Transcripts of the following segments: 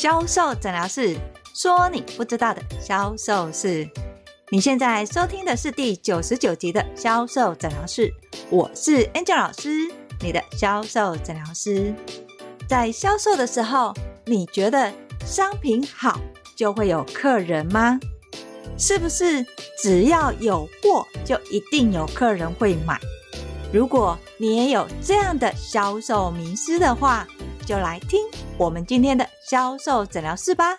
销售诊疗室，说你不知道的销售事。你现在收听的是第九十九集的销售诊疗室，我是 Angel 老师，你的销售诊疗师。在销售的时候，你觉得商品好就会有客人吗？是不是只要有货就一定有客人会买？如果你也有这样的销售迷思的话，就来听我们今天的销售诊疗室吧。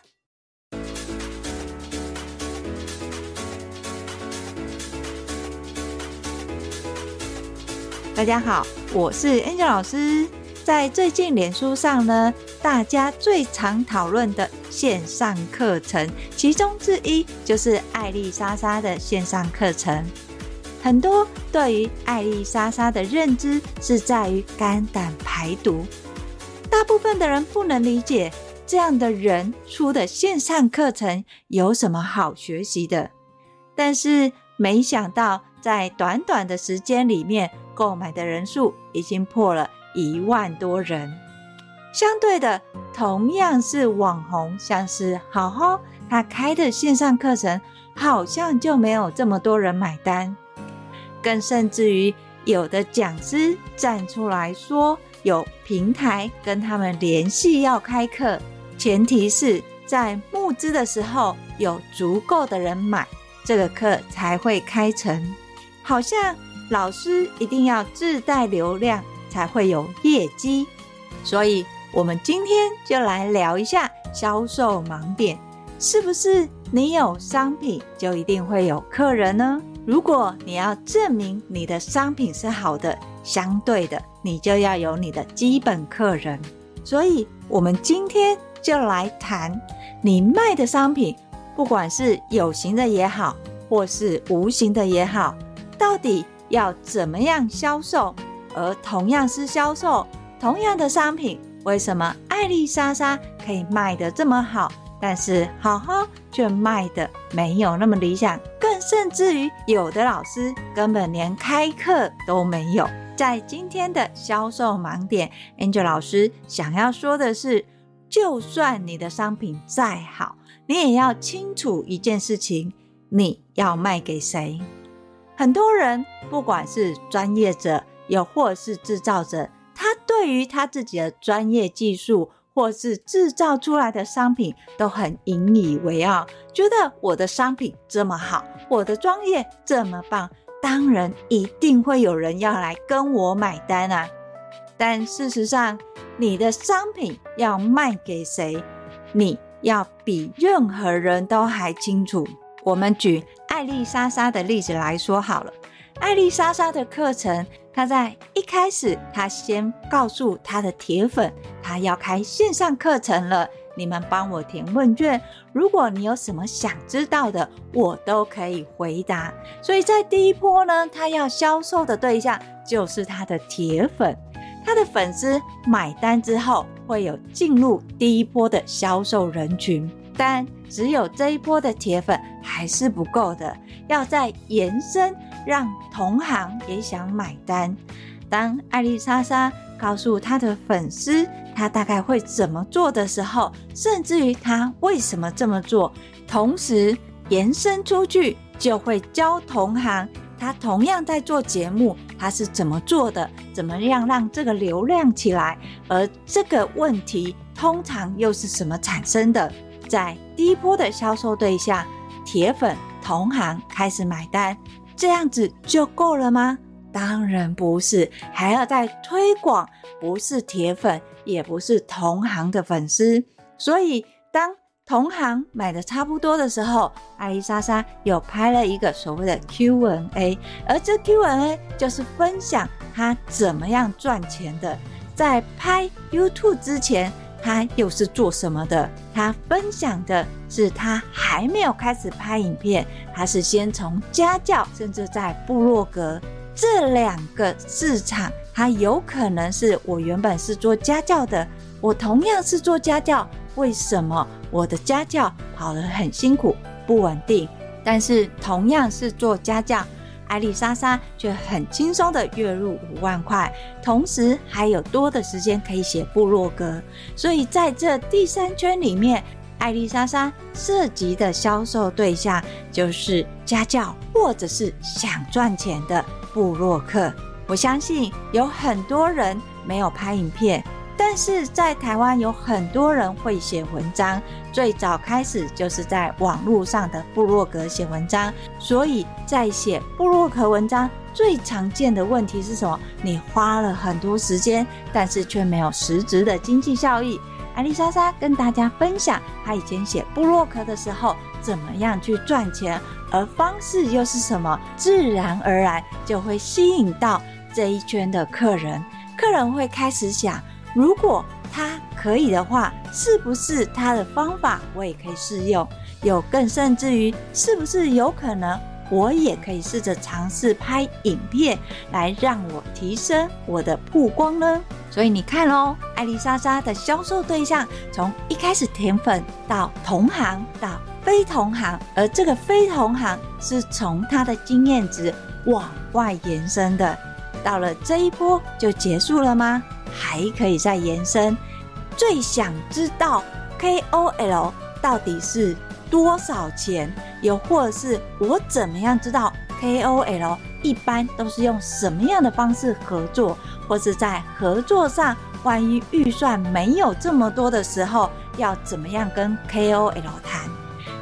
大家好，我是 Angel 老师。在最近脸书上呢，大家最常讨论的线上课程，其中之一就是艾莉莎莎的线上课程。很多对于爱莉莎莎的认知是在于肝胆排毒，大部分的人不能理解这样的人出的线上课程有什么好学习的。但是没想到，在短短的时间里面，购买的人数已经破了。一万多人，相对的，同样是网红，像是好好他开的线上课程，好像就没有这么多人买单。更甚至于，有的讲师站出来说，有平台跟他们联系要开课，前提是在募资的时候有足够的人买，这个课才会开成。好像老师一定要自带流量。才会有业绩，所以我们今天就来聊一下销售盲点，是不是你有商品就一定会有客人呢？如果你要证明你的商品是好的，相对的，你就要有你的基本客人。所以，我们今天就来谈你卖的商品，不管是有形的也好，或是无形的也好，到底要怎么样销售？而同样是销售同样的商品，为什么爱莉莎莎可以卖得这么好，但是好好却卖得没有那么理想？更甚至于有的老师根本连开课都没有。在今天的销售盲点，Angel 老师想要说的是，就算你的商品再好，你也要清楚一件事情：你要卖给谁？很多人不管是专业者。又或是制造者，他对于他自己的专业技术，或是制造出来的商品，都很引以为傲，觉得我的商品这么好，我的专业这么棒，当然一定会有人要来跟我买单啊。但事实上，你的商品要卖给谁，你要比任何人都还清楚。我们举爱丽莎莎的例子来说好了，爱丽莎莎的课程。她在一开始，她先告诉她的铁粉，她要开线上课程了。你们帮我填问卷，如果你有什么想知道的，我都可以回答。所以在第一波呢，他要销售的对象就是他的铁粉。他的粉丝买单之后，会有进入第一波的销售人群。但只有这一波的铁粉还是不够的，要再延伸。让同行也想买单。当爱莉莎莎告诉她的粉丝，她大概会怎么做的时候，甚至于她为什么这么做，同时延伸出去，就会教同行。她同样在做节目，她是怎么做的？怎么样让这个流量起来？而这个问题通常又是什么产生的？在第一波的销售对象，铁粉同行开始买单。这样子就够了吗？当然不是，还要再推广，不是铁粉，也不是同行的粉丝。所以，当同行买的差不多的时候，爱莉莎莎有拍了一个所谓的 Q&A，而这 Q&A 就是分享她怎么样赚钱的。在拍 YouTube 之前。他又是做什么的？他分享的是他还没有开始拍影片，他是先从家教，甚至在部落格这两个市场，它有可能是我原本是做家教的，我同样是做家教，为什么我的家教跑得很辛苦、不稳定？但是同样是做家教，艾丽莎莎却很轻松的月入五万块，同时还有多的时间可以写部落格。所以在这第三圈里面，艾丽莎莎涉及的销售对象就是家教或者是想赚钱的布洛克。我相信有很多人没有拍影片。但是在台湾有很多人会写文章，最早开始就是在网络上的部落格写文章，所以在写布洛克文章最常见的问题是什么？你花了很多时间，但是却没有实质的经济效益。艾丽莎莎跟大家分享她以前写布洛克的时候怎么样去赚钱，而方式又是什么？自然而然就会吸引到这一圈的客人，客人会开始想。如果他可以的话，是不是他的方法我也可以试用？有更甚至于，是不是有可能我也可以试着尝试拍影片来让我提升我的曝光呢？所以你看哦，艾丽莎莎的销售对象从一开始甜粉到同行到非同行，而这个非同行是从他的经验值往外延伸的。到了这一波就结束了吗？还可以再延伸。最想知道 KOL 到底是多少钱？又或者是我怎么样知道 KOL 一般都是用什么样的方式合作？或是在合作上，万一预算没有这么多的时候，要怎么样跟 KOL 谈？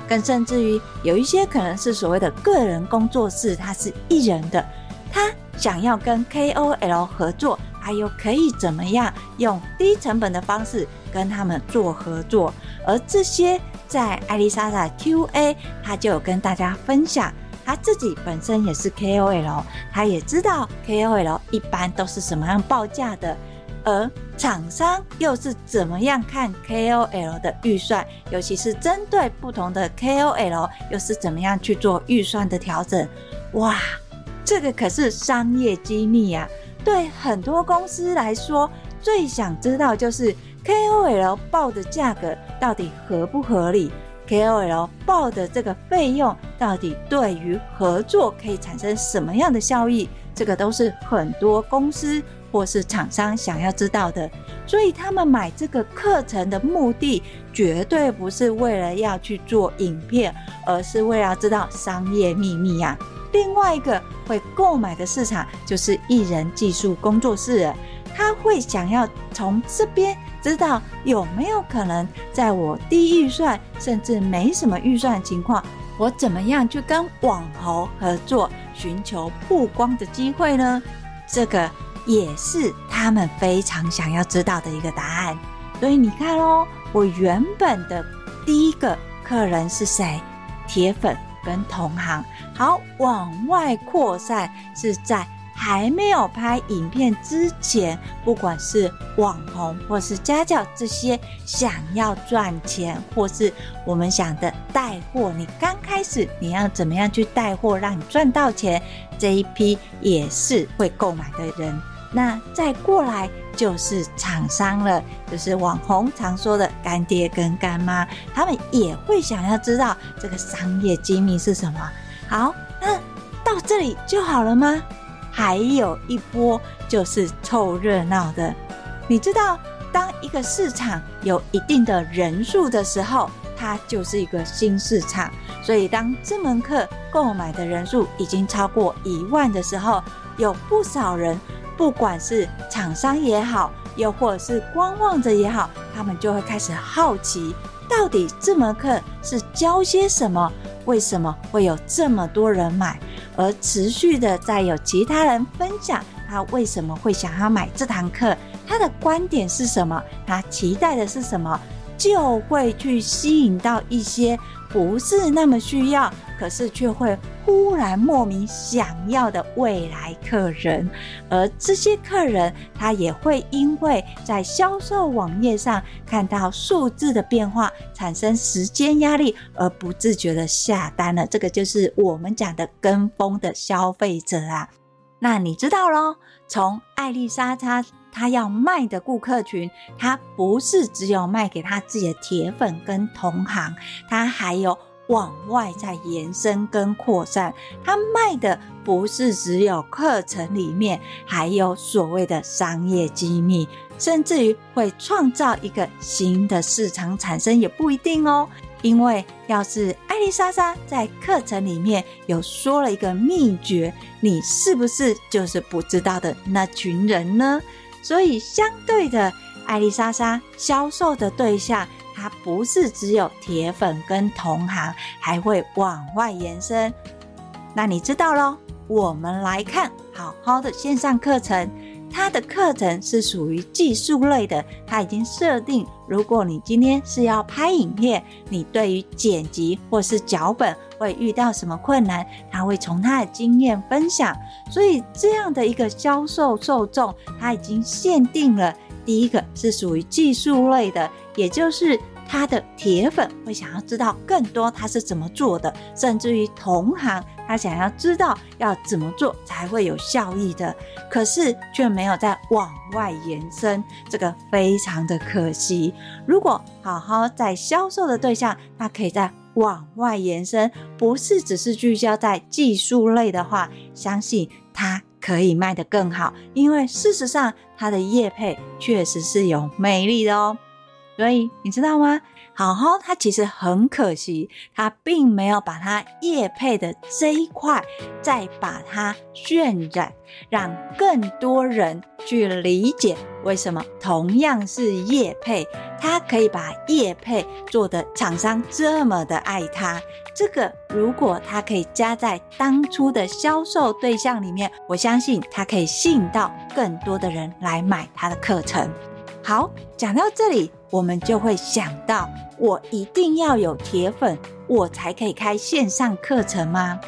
更甚至于有一些可能是所谓的个人工作室，他是艺人的，他想要跟 KOL 合作。还有可以怎么样用低成本的方式跟他们做合作？而这些在艾丽莎的 QA，他就有跟大家分享，他自己本身也是 KOL，他也知道 KOL 一般都是什么样报价的，而厂商又是怎么样看 KOL 的预算，尤其是针对不同的 KOL，又是怎么样去做预算的调整？哇，这个可是商业机密呀！对很多公司来说，最想知道就是 KOL 报的价格到底合不合理？KOL 报的这个费用到底对于合作可以产生什么样的效益？这个都是很多公司或是厂商想要知道的。所以他们买这个课程的目的，绝对不是为了要去做影片，而是为了要知道商业秘密呀。另外一个会购买的市场就是艺人技术工作室，他会想要从这边知道有没有可能在我低预算甚至没什么预算情况，我怎么样去跟网红合作，寻求曝光的机会呢？这个也是他们非常想要知道的一个答案。所以你看哦，我原本的第一个客人是谁？铁粉。跟同行好往外扩散，是在还没有拍影片之前，不管是网红或是家教这些想要赚钱，或是我们想的带货，你刚开始你要怎么样去带货，让你赚到钱，这一批也是会购买的人。那再过来就是厂商了，就是网红常说的干爹跟干妈，他们也会想要知道这个商业机密是什么。好，那到这里就好了吗？还有一波就是凑热闹的。你知道，当一个市场有一定的人数的时候，它就是一个新市场。所以，当这门课购买的人数已经超过一万的时候，有不少人。不管是厂商也好，又或者是观望者也好，他们就会开始好奇，到底这门课是教些什么？为什么会有这么多人买？而持续的再有其他人分享他为什么会想要买这堂课，他的观点是什么？他期待的是什么？就会去吸引到一些不是那么需要，可是却会。忽然莫名想要的未来客人，而这些客人他也会因为在销售网页上看到数字的变化，产生时间压力，而不自觉的下单了。这个就是我们讲的跟风的消费者啊。那你知道咯，从爱莉莎她她要卖的顾客群，她不是只有卖给她自己的铁粉跟同行，她还有。往外在延伸跟扩散。他卖的不是只有课程里面，还有所谓的商业机密，甚至于会创造一个新的市场产生，也不一定哦。因为要是艾莉莎莎在课程里面有说了一个秘诀，你是不是就是不知道的那群人呢？所以相对的，艾莉莎莎销售的对象，它不是只有铁粉跟同行，还会往外延伸。那你知道咯，我们来看好好的线上课程。它的课程是属于技术类的，它已经设定，如果你今天是要拍影片，你对于剪辑或是脚本会遇到什么困难，他会从他的经验分享。所以这样的一个销售受众，他已经限定了，第一个是属于技术类的，也就是。他的铁粉会想要知道更多他是怎么做的，甚至于同行他想要知道要怎么做才会有效益的，可是却没有再往外延伸，这个非常的可惜。如果好好在销售的对象，他可以再往外延伸，不是只是聚焦在技术类的话，相信他可以卖得更好，因为事实上他的业配确实是有魅力的哦。所以你知道吗？好好，他其实很可惜，他并没有把他业配的这一块再把它渲染，让更多人去理解为什么同样是业配，他可以把业配做的厂商这么的爱他。这个如果他可以加在当初的销售对象里面，我相信他可以吸引到更多的人来买他的课程。好，讲到这里。我们就会想到，我一定要有铁粉，我才可以开线上课程吗？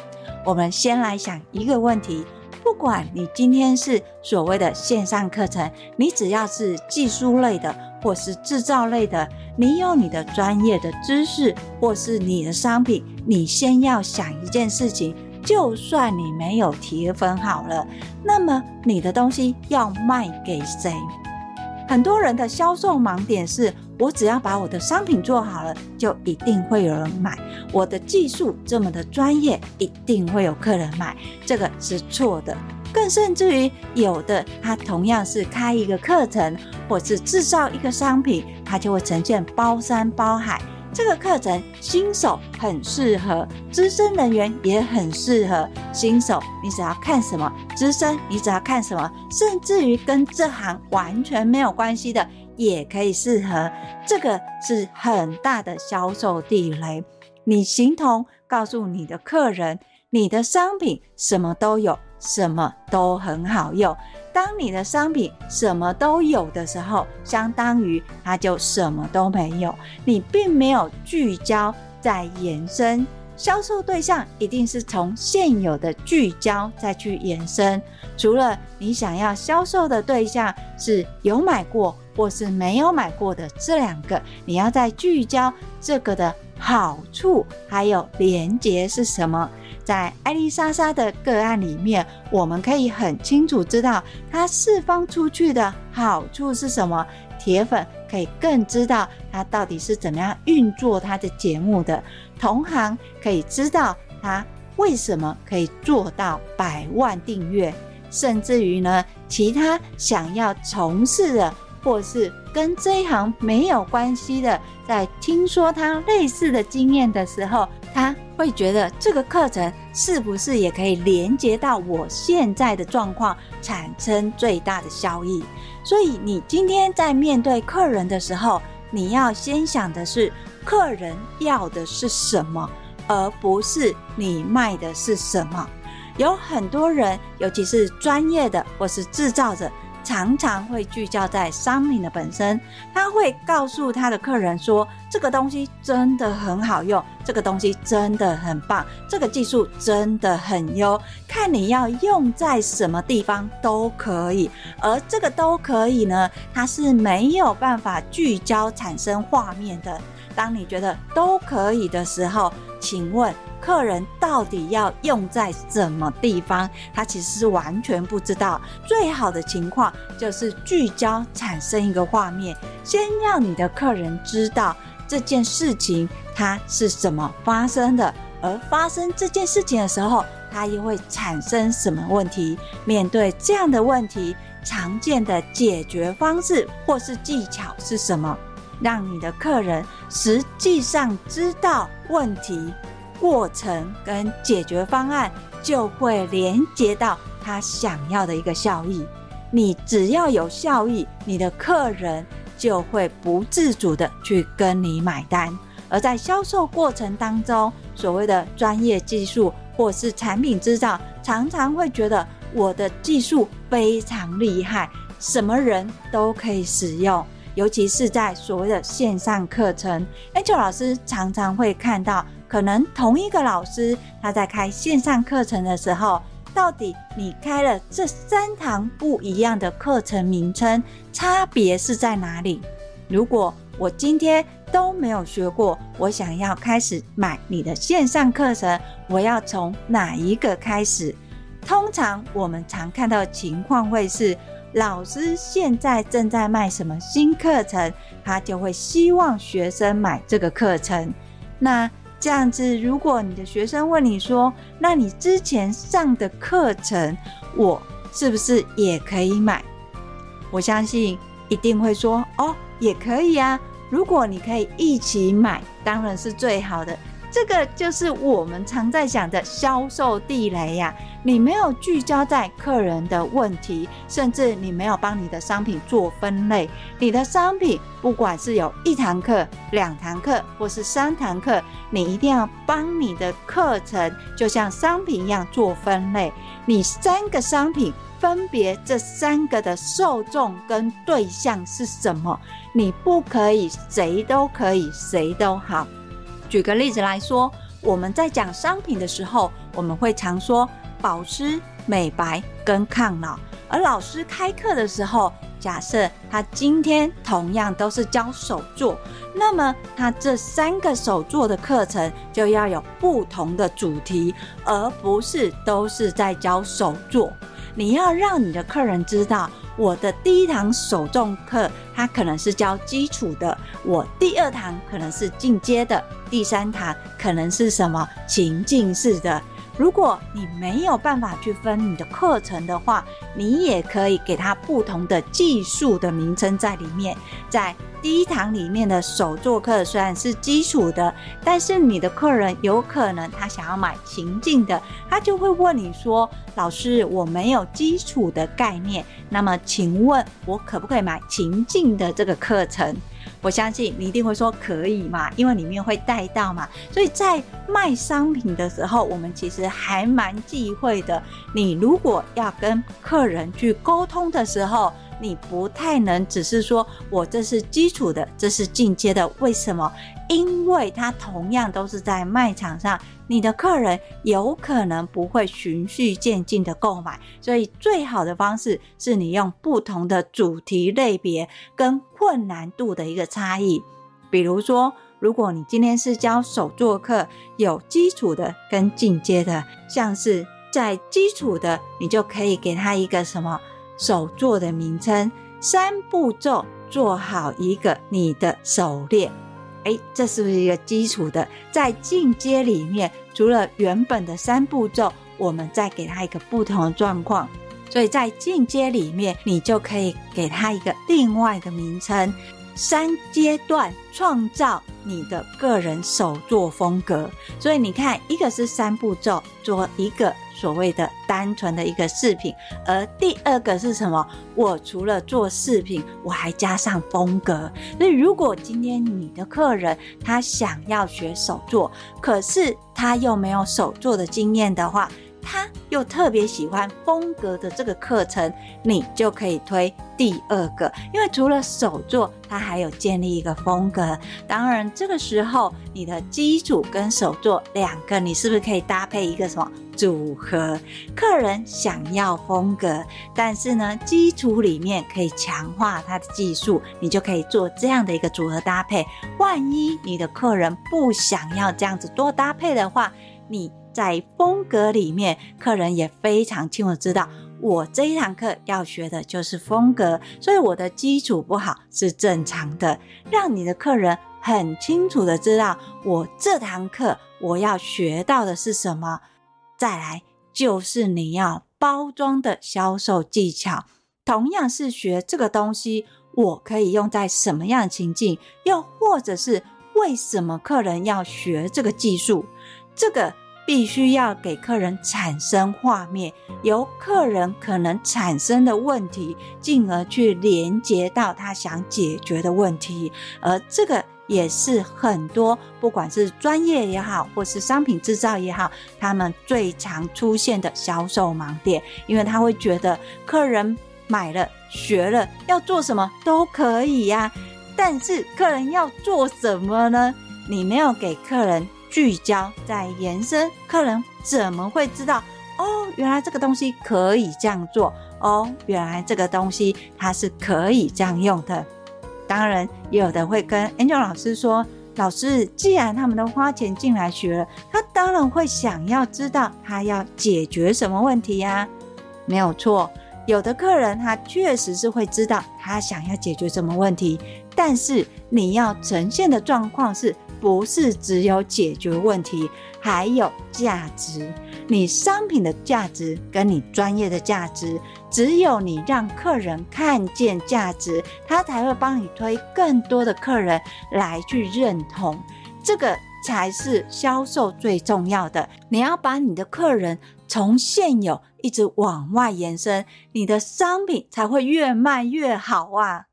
我们先来想一个问题：不管你今天是所谓的线上课程，你只要是技术类的，或是制造类的，你有你的专业的知识，或是你的商品，你先要想一件事情：就算你没有铁粉好了，那么你的东西要卖给谁？很多人的销售盲点是：我只要把我的商品做好了，就一定会有人买。我的技术这么的专业，一定会有客人买。这个是错的。更甚至于，有的他同样是开一个课程，或是制造一个商品，他就会呈现包山包海。这个课程新手很适合，资深人员也很适合。新手你只要看什么，资深你只要看什么，甚至于跟这行完全没有关系的也可以适合。这个是很大的销售地雷。你形同告诉你的客人，你的商品什么都有，什么都很好用。当你的商品什么都有的时候，相当于它就什么都没有。你并没有聚焦在延伸销售对象，一定是从现有的聚焦再去延伸。除了你想要销售的对象是有买过或是没有买过的这两个，你要再聚焦这个的好处还有连结是什么？在艾丽莎莎的个案里面，我们可以很清楚知道她释放出去的好处是什么。铁粉可以更知道她到底是怎么样运作她的节目的，同行可以知道她为什么可以做到百万订阅，甚至于呢，其他想要从事的或是跟这一行没有关系的，在听说他类似的经验的时候，他会觉得这个课程是不是也可以连接到我现在的状况，产生最大的效益？所以你今天在面对客人的时候，你要先想的是客人要的是什么，而不是你卖的是什么。有很多人，尤其是专业的或是制造者。常常会聚焦在商品的本身，他会告诉他的客人说：“这个东西真的很好用，这个东西真的很棒，这个技术真的很优，看你要用在什么地方都可以。”而这个都可以呢，它是没有办法聚焦产生画面的。当你觉得都可以的时候，请问。客人到底要用在什么地方？他其实是完全不知道。最好的情况就是聚焦产生一个画面，先让你的客人知道这件事情它是怎么发生的，而发生这件事情的时候，它又会产生什么问题？面对这样的问题，常见的解决方式或是技巧是什么？让你的客人实际上知道问题过程跟解决方案，就会连接到他想要的一个效益。你只要有效益，你的客人就会不自主的去跟你买单。而在销售过程当中，所谓的专业技术或是产品制造，常常会觉得我的技术非常厉害，什么人都可以使用。尤其是在所谓的线上课程，Angel 老师常常会看到，可能同一个老师他在开线上课程的时候，到底你开了这三堂不一样的课程名称，差别是在哪里？如果我今天都没有学过，我想要开始买你的线上课程，我要从哪一个开始？通常我们常看到的情况会是。老师现在正在卖什么新课程，他就会希望学生买这个课程。那这样子，如果你的学生问你说：“那你之前上的课程，我是不是也可以买？”我相信一定会说：“哦，也可以啊。如果你可以一起买，当然是最好的。”这个就是我们常在讲的销售地雷呀。你没有聚焦在客人的问题，甚至你没有帮你的商品做分类。你的商品不管是有一堂课、两堂课，或是三堂课，你一定要帮你的课程就像商品一样做分类。你三个商品分别这三个的受众跟对象是什么？你不可以谁都可以，谁都好。举个例子来说，我们在讲商品的时候，我们会常说保湿、美白跟抗老。而老师开课的时候，假设他今天同样都是教手作，那么他这三个手作的课程就要有不同的主题，而不是都是在教手作。你要让你的客人知道。我的第一堂首重课，它可能是教基础的；我第二堂可能是进阶的；第三堂可能是什么情境式的。如果你没有办法去分你的课程的话，你也可以给它不同的技术的名称在里面。在第一堂里面的手作课虽然是基础的，但是你的客人有可能他想要买情境的，他就会问你说：“老师，我没有基础的概念，那么请问我可不可以买情境的这个课程？”我相信你一定会说可以嘛，因为里面会带到嘛。所以在卖商品的时候，我们其实还蛮忌讳的。你如果要跟客人去沟通的时候，你不太能只是说我这是基础的，这是进阶的。为什么？因为它同样都是在卖场上。你的客人有可能不会循序渐进的购买，所以最好的方式是你用不同的主题类别跟困难度的一个差异。比如说，如果你今天是教手作课，有基础的跟进阶的，像是在基础的，你就可以给他一个什么手作的名称，三步骤做好一个你的手链。诶，这是不是一个基础的？在进阶里面，除了原本的三步骤，我们再给他一个不同的状况。所以在进阶里面，你就可以给他一个另外的名称。三阶段创造你的个人手作风格，所以你看，一个是三步骤做一个所谓的单纯的一个饰品，而第二个是什么？我除了做饰品，我还加上风格。所以，如果今天你的客人他想要学手作，可是他又没有手作的经验的话，他又特别喜欢风格的这个课程，你就可以推第二个，因为除了手作，它还有建立一个风格。当然，这个时候你的基础跟手作两个，你是不是可以搭配一个什么组合？客人想要风格，但是呢，基础里面可以强化他的技术，你就可以做这样的一个组合搭配。万一你的客人不想要这样子多搭配的话，你。在风格里面，客人也非常清楚知道，我这一堂课要学的就是风格，所以我的基础不好是正常的。让你的客人很清楚的知道我这堂课我要学到的是什么。再来就是你要包装的销售技巧，同样是学这个东西，我可以用在什么样的情境，又或者是为什么客人要学这个技术，这个。必须要给客人产生画面，由客人可能产生的问题，进而去连接到他想解决的问题。而这个也是很多不管是专业也好，或是商品制造也好，他们最常出现的销售盲点。因为他会觉得客人买了、学了要做什么都可以呀，但是客人要做什么呢？你没有给客人。聚焦在延伸，客人怎么会知道？哦，原来这个东西可以这样做。哦，原来这个东西它是可以这样用的。当然，有的会跟 Angel 老师说：“老师，既然他们都花钱进来学了，他当然会想要知道他要解决什么问题呀。”没有错，有的客人他确实是会知道他想要解决什么问题，但是你要呈现的状况是。不是只有解决问题，还有价值。你商品的价值跟你专业的价值，只有你让客人看见价值，他才会帮你推更多的客人来去认同。这个才是销售最重要的。你要把你的客人从现有一直往外延伸，你的商品才会越卖越好啊！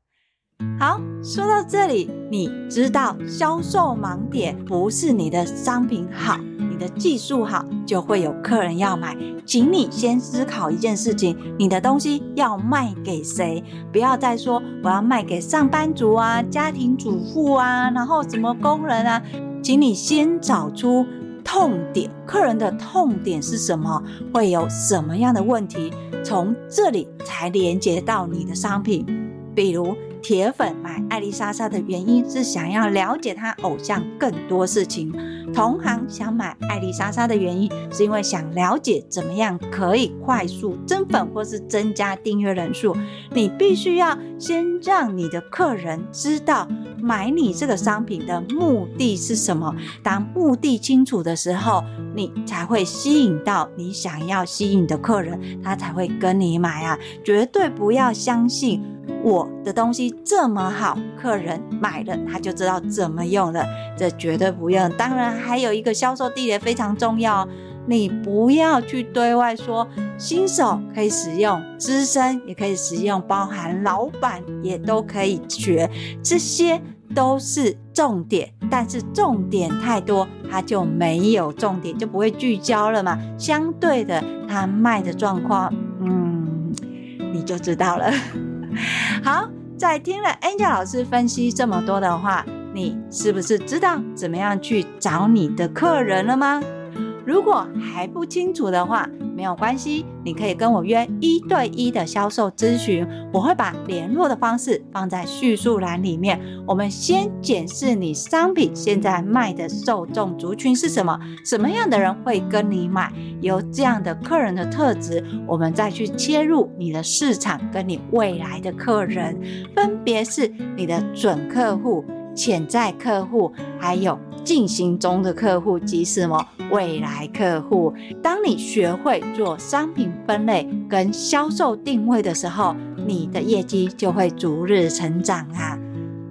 好，说到这里，你知道销售盲点不是你的商品好，你的技术好就会有客人要买。请你先思考一件事情：你的东西要卖给谁？不要再说我要卖给上班族啊、家庭主妇啊，然后什么工人啊。请你先找出痛点，客人的痛点是什么？会有什么样的问题？从这里才连接到你的商品，比如。铁粉买艾丽莎莎的原因是想要了解她偶像更多事情，同行想买艾丽莎莎的原因是因为想了解怎么样可以快速增粉或是增加订阅人数。你必须要先让你的客人知道买你这个商品的目的是什么。当目的清楚的时候，你才会吸引到你想要吸引的客人，他才会跟你买啊！绝对不要相信。我的东西这么好，客人买了他就知道怎么用了，这绝对不用。当然，还有一个销售地点非常重要，你不要去对外说新手可以使用，资深也可以使用，包含老板也都可以学，这些都是重点。但是重点太多，它就没有重点，就不会聚焦了嘛。相对的，它卖的状况，嗯，你就知道了。好，在听了 Angel 老师分析这么多的话，你是不是知道怎么样去找你的客人了吗？如果还不清楚的话，没有关系，你可以跟我约一对一的销售咨询，我会把联络的方式放在叙述栏里面。我们先检视你商品现在卖的受众族群是什么，什么样的人会跟你买，由这样的客人的特质，我们再去切入你的市场跟你未来的客人，分别是你的准客户、潜在客户，还有。进行中的客户即是什么未来客户。当你学会做商品分类跟销售定位的时候，你的业绩就会逐日成长啊！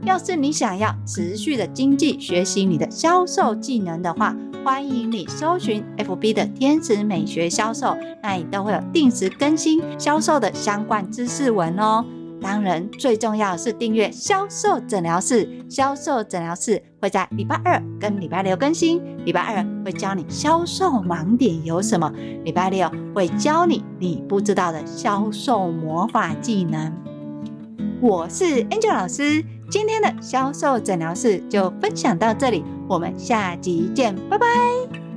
要是你想要持续的经济学习你的销售技能的话，欢迎你搜寻 FB 的天使美学销售，那里都会有定时更新销售的相关知识文哦。当然，最重要是订阅销售诊疗室。销售诊疗室会在礼拜二跟礼拜六更新。礼拜二会教你销售盲点有什么，礼拜六会教你你不知道的销售魔法技能。我是 Angel 老师，今天的销售诊疗室就分享到这里，我们下集见，拜拜。